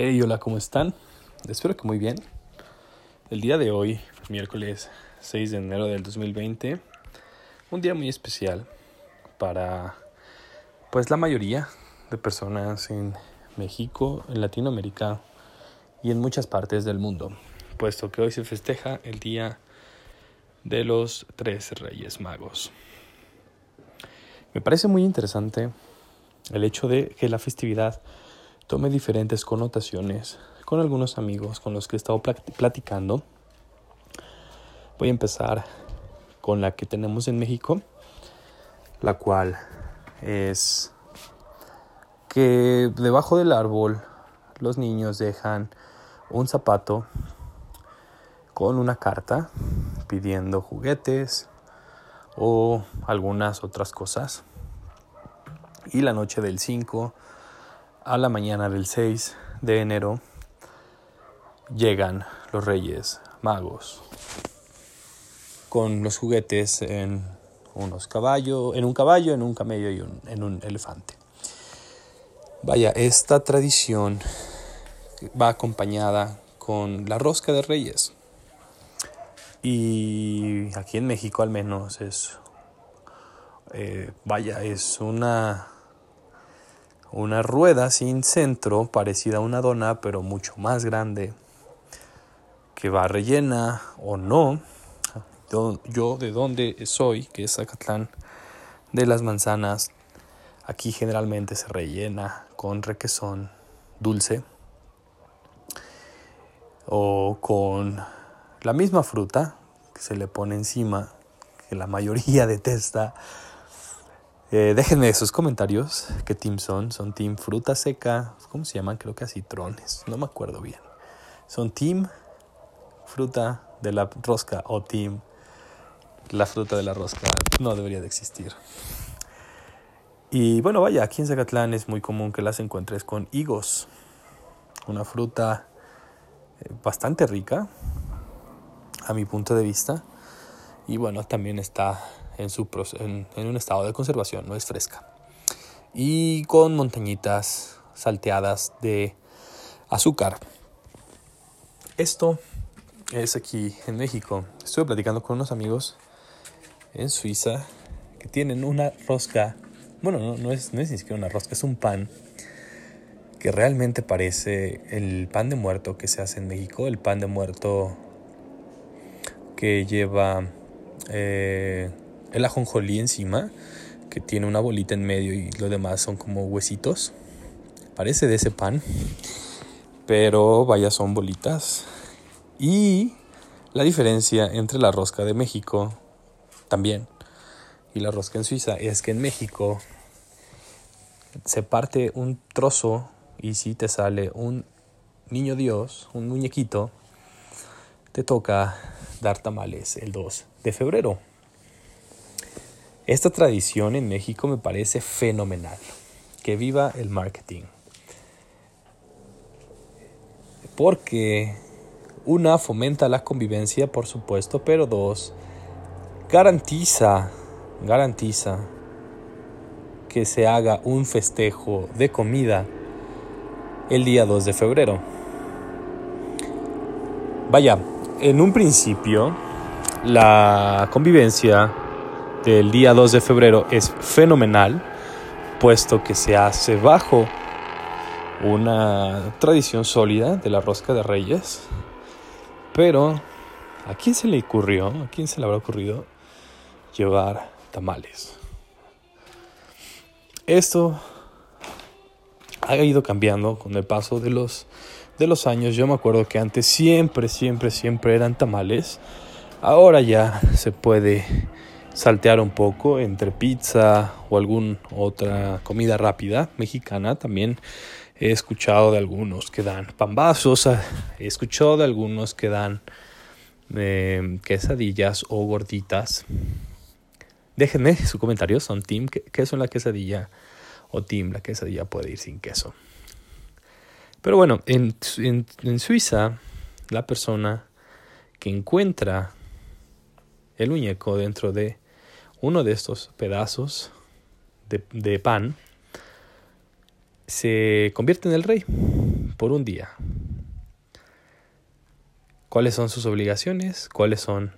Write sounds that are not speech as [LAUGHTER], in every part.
Hey, hola, ¿cómo están? Espero que muy bien. El día de hoy, miércoles 6 de enero del 2020, un día muy especial para pues la mayoría de personas en México, en Latinoamérica y en muchas partes del mundo, puesto que hoy se festeja el Día de los Tres Reyes Magos. Me parece muy interesante el hecho de que la festividad tome diferentes connotaciones con algunos amigos con los que he estado platicando. Voy a empezar con la que tenemos en México, la cual es que debajo del árbol los niños dejan un zapato con una carta pidiendo juguetes o algunas otras cosas. Y la noche del 5 a la mañana del 6 de enero llegan los Reyes Magos con los juguetes en unos caballos, en un caballo, en un camello y en un elefante. Vaya, esta tradición va acompañada con la rosca de Reyes. Y aquí en México al menos es, eh, vaya, es una una rueda sin centro, parecida a una dona, pero mucho más grande, que va rellena o no. Yo, de donde soy, que es Zacatlán, de las manzanas, aquí generalmente se rellena con requesón dulce o con la misma fruta que se le pone encima, que la mayoría [LAUGHS] detesta eh, déjenme sus comentarios. ¿Qué team son? ¿Son team fruta seca? ¿Cómo se llaman? Creo que a citrones. No me acuerdo bien. ¿Son team fruta de la rosca o team la fruta de la rosca? No debería de existir. Y bueno, vaya, aquí en Zacatlán es muy común que las encuentres con higos. Una fruta eh, bastante rica, a mi punto de vista. Y bueno, también está en, su, en, un estado de conservación, no es fresca. Y con montañitas salteadas de azúcar. Esto es aquí en México. Estuve platicando con unos amigos en Suiza que tienen una rosca. Bueno, no, no, es, no es ni siquiera una rosca, es un pan que realmente parece el pan de muerto que se hace en México, el pan de muerto que lleva eh, el ajonjolí encima, que tiene una bolita en medio y lo demás son como huesitos. Parece de ese pan, pero vaya son bolitas. Y la diferencia entre la rosca de México también y la rosca en Suiza es que en México se parte un trozo y si te sale un niño Dios, un muñequito, te toca dar tamales el 2 de febrero. Esta tradición en México me parece fenomenal. Que viva el marketing. Porque una fomenta la convivencia, por supuesto, pero dos garantiza garantiza que se haga un festejo de comida el día 2 de febrero. Vaya, en un principio la convivencia del día 2 de febrero es fenomenal, puesto que se hace bajo una tradición sólida de la rosca de reyes. Pero, ¿a quién se le ocurrió? ¿A quién se le habrá ocurrido llevar tamales? Esto ha ido cambiando con el paso de los, de los años. Yo me acuerdo que antes siempre, siempre, siempre eran tamales. Ahora ya se puede saltear un poco entre pizza o alguna otra comida rápida mexicana. También he escuchado de algunos que dan pambazos, he escuchado de algunos que dan eh, quesadillas o gorditas. Déjenme su comentario, son team queso en la quesadilla o team la quesadilla puede ir sin queso. Pero bueno, en, en Suiza la persona que encuentra el muñeco dentro de uno de estos pedazos de, pan se convierte en el rey. por un día. ¿Cuáles son sus obligaciones? ¿Cuáles son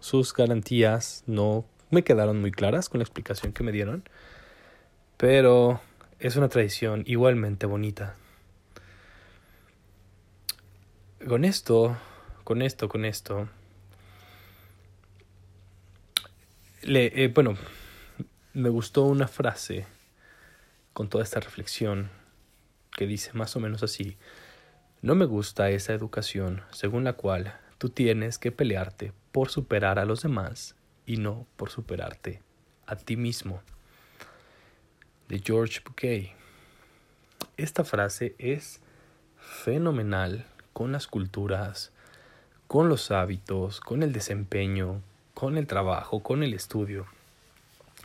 sus garantías? No me quedaron muy claras con la explicación que me dieron, pero es una tradición igualmente bonita. Con esto, con esto, con esto, eh, bueno, me gustó una frase con toda esta reflexión que dice más o menos así, no me gusta esa educación según la cual tú tienes que pelearte por superar a los demás y no por superarte a ti mismo. De George Bouquet. Esta frase es fenomenal con las culturas, con los hábitos, con el desempeño, con el trabajo, con el estudio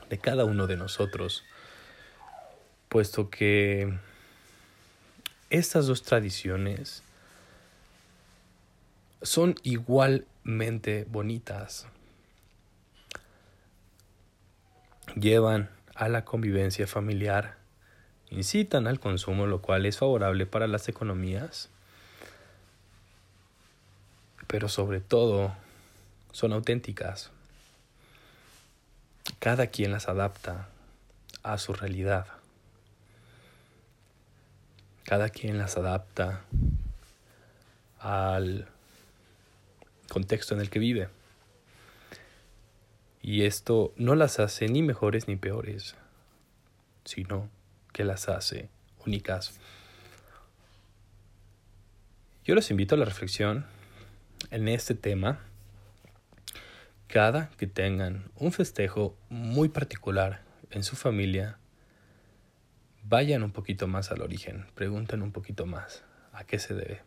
de cada uno de nosotros, puesto que estas dos tradiciones son igualmente bonitas. Llevan a la convivencia familiar, incitan al consumo, lo cual es favorable para las economías, pero sobre todo son auténticas. Cada quien las adapta a su realidad. Cada quien las adapta al contexto en el que vive. Y esto no las hace ni mejores ni peores, sino que las hace únicas. Yo los invito a la reflexión en este tema. Cada que tengan un festejo muy particular en su familia, vayan un poquito más al origen, pregunten un poquito más a qué se debe.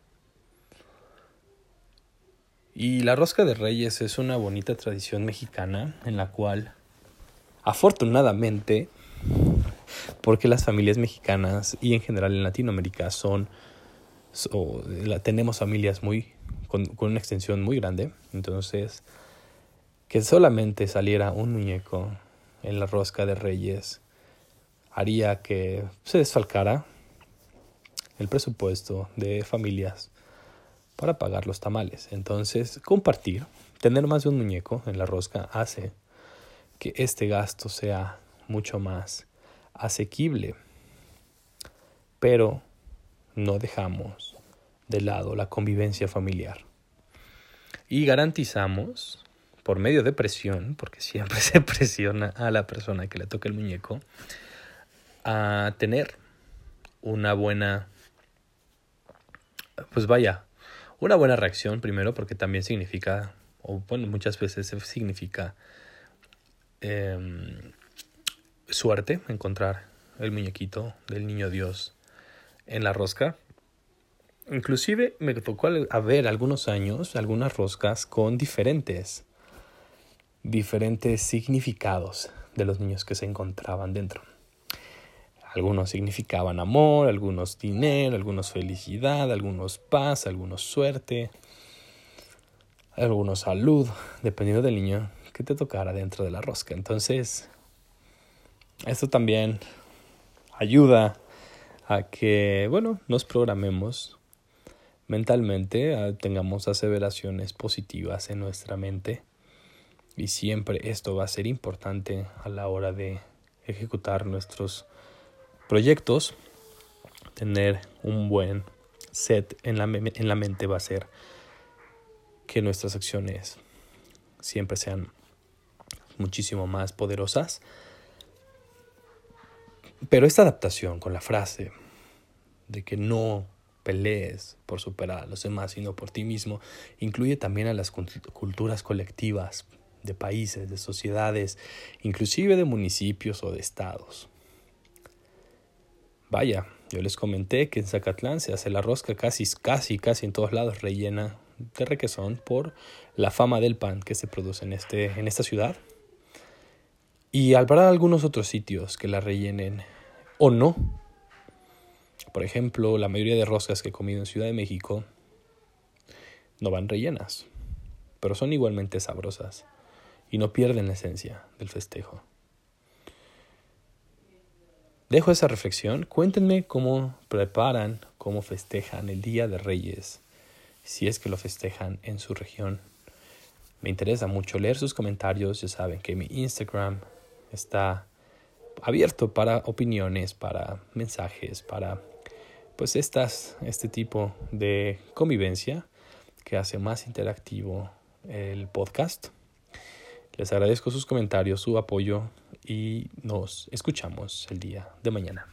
Y la rosca de reyes es una bonita tradición mexicana en la cual, afortunadamente, porque las familias mexicanas y en general en Latinoamérica son, tenemos familias muy con, con una extensión muy grande, entonces que solamente saliera un muñeco en la rosca de reyes haría que se desfalcara el presupuesto de familias para pagar los tamales. Entonces, compartir, tener más de un muñeco en la rosca hace que este gasto sea mucho más asequible. Pero no dejamos de lado la convivencia familiar. Y garantizamos, por medio de presión, porque siempre [LAUGHS] se presiona a la persona que le toque el muñeco, a tener una buena, pues vaya, una buena reacción primero porque también significa, o bueno, muchas veces significa em, suerte encontrar el muñequito del niño Dios en la rosca. Inclusive me tocó a ver algunos años algunas roscas con diferentes diferentes significados de los niños que se encontraban dentro. Algunos significaban amor, algunos dinero, algunos felicidad, algunos paz, algunos suerte, algunos salud, dependiendo del niño que te tocara dentro de la rosca. Entonces, esto también ayuda a que, bueno, nos programemos mentalmente, tengamos aseveraciones positivas en nuestra mente y siempre esto va a ser importante a la hora de ejecutar nuestros proyectos, tener un buen set en la, en la mente va a ser que nuestras acciones siempre sean muchísimo más poderosas. Pero esta adaptación con la frase de que no pelees por superar a los demás, sino por ti mismo, incluye también a las culturas colectivas de países, de sociedades, inclusive de municipios o de estados. Vaya, yo les comenté que en Zacatlán se hace la rosca casi, casi, casi en todos lados rellena de requesón por la fama del pan que se produce en, este, en esta ciudad. Y habrá algunos otros sitios que la rellenen o no. Por ejemplo, la mayoría de roscas que he comido en Ciudad de México no van rellenas, pero son igualmente sabrosas y no pierden la esencia del festejo. dejo esa reflexión. Cuéntenme cómo preparan, cómo festejan el Día de Reyes, si es que lo festejan en su región. Me interesa mucho leer sus comentarios. Ya saben que mi Instagram está abierto para opiniones, para mensajes, para pues estas, este tipo de convivencia que hace más interactivo el podcast. Les agradezco sus comentarios, su apoyo y nos escuchamos el día de mañana.